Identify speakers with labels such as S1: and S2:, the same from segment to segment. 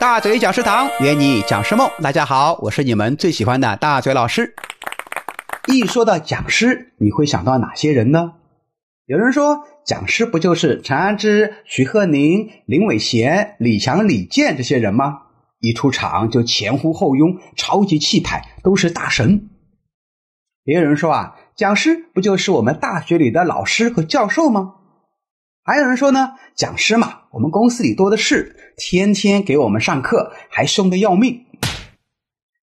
S1: 大嘴讲师堂，圆你讲师梦。大家好，我是你们最喜欢的大嘴老师。一说到讲师，你会想到哪些人呢？有人说，讲师不就是陈安之、徐鹤宁、林伟贤、李强、李健这些人吗？一出场就前呼后拥，超级气派，都是大神。也有人说啊，讲师不就是我们大学里的老师和教授吗？还有人说呢，讲师嘛，我们公司里多的是，天天给我们上课，还凶得要命。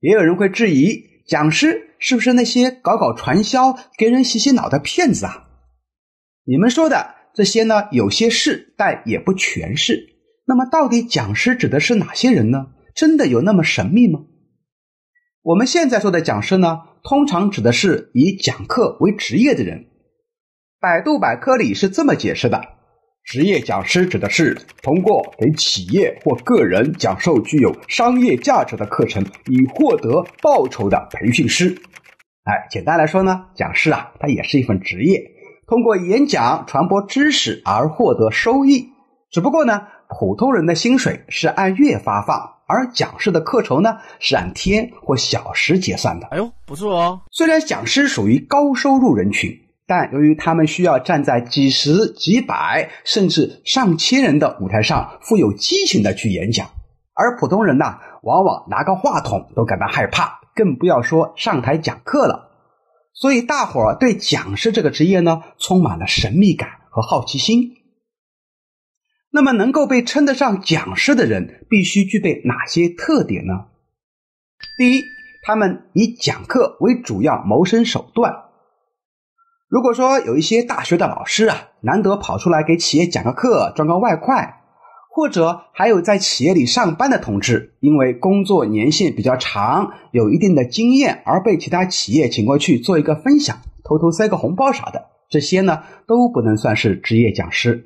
S1: 也有人会质疑，讲师是不是那些搞搞传销、给人洗洗脑的骗子啊？你们说的这些呢，有些是，但也不全是。那么，到底讲师指的是哪些人呢？真的有那么神秘吗？我们现在说的讲师呢，通常指的是以讲课为职业的人。百度百科里是这么解释的。职业讲师指的是通过给企业或个人讲授具有商业价值的课程，以获得报酬的培训师。哎，简单来说呢，讲师啊，它也是一份职业，通过演讲传播知识而获得收益。只不过呢，普通人的薪水是按月发放，而讲师的课酬呢是按天或小时结算的。
S2: 哎呦，不错哦！
S1: 虽然讲师属于高收入人群。但由于他们需要站在几十、几百甚至上千人的舞台上，富有激情的去演讲，而普通人呢，往往拿个话筒都感到害怕，更不要说上台讲课了。所以，大伙儿对讲师这个职业呢，充满了神秘感和好奇心。那么，能够被称得上讲师的人，必须具备哪些特点呢？第一，他们以讲课为主要谋生手段。如果说有一些大学的老师啊，难得跑出来给企业讲个课赚个外快，或者还有在企业里上班的同志，因为工作年限比较长，有一定的经验，而被其他企业请过去做一个分享，偷偷塞个红包啥的，这些呢都不能算是职业讲师。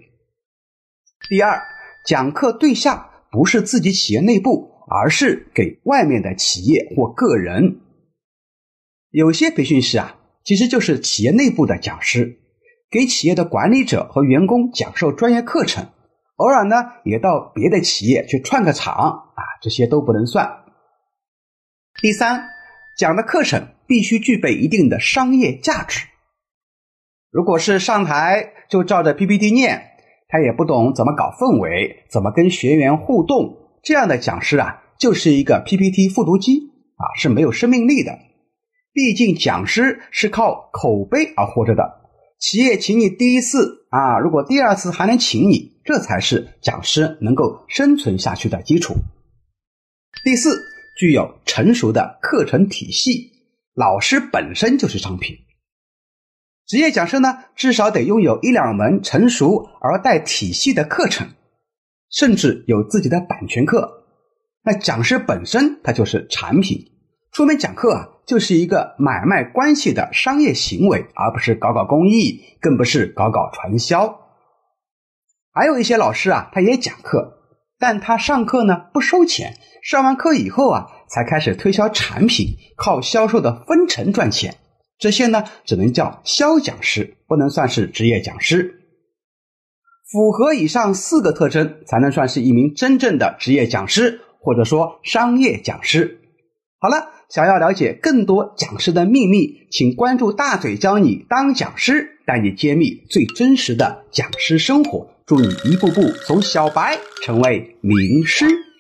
S1: 第二，讲课对象不是自己企业内部，而是给外面的企业或个人。有些培训师啊。其实就是企业内部的讲师，给企业的管理者和员工讲授专业课程，偶尔呢也到别的企业去串个场啊，这些都不能算。第三，讲的课程必须具备一定的商业价值。如果是上台就照着 PPT 念，他也不懂怎么搞氛围，怎么跟学员互动，这样的讲师啊，就是一个 PPT 复读机啊，是没有生命力的。毕竟讲师是靠口碑而活着的，企业请你第一次啊，如果第二次还能请你，这才是讲师能够生存下去的基础。第四，具有成熟的课程体系，老师本身就是商品。职业讲师呢，至少得拥有一两门成熟而带体系的课程，甚至有自己的版权课。那讲师本身它就是产品，出门讲课啊。就是一个买卖关系的商业行为，而不是搞搞公益，更不是搞搞传销。还有一些老师啊，他也讲课，但他上课呢不收钱，上完课以后啊，才开始推销产品，靠销售的分成赚钱。这些呢，只能叫销讲师，不能算是职业讲师。符合以上四个特征，才能算是一名真正的职业讲师，或者说商业讲师。好了。想要了解更多讲师的秘密，请关注大嘴教你当讲师，带你揭秘最真实的讲师生活，祝你一步步从小白成为名师。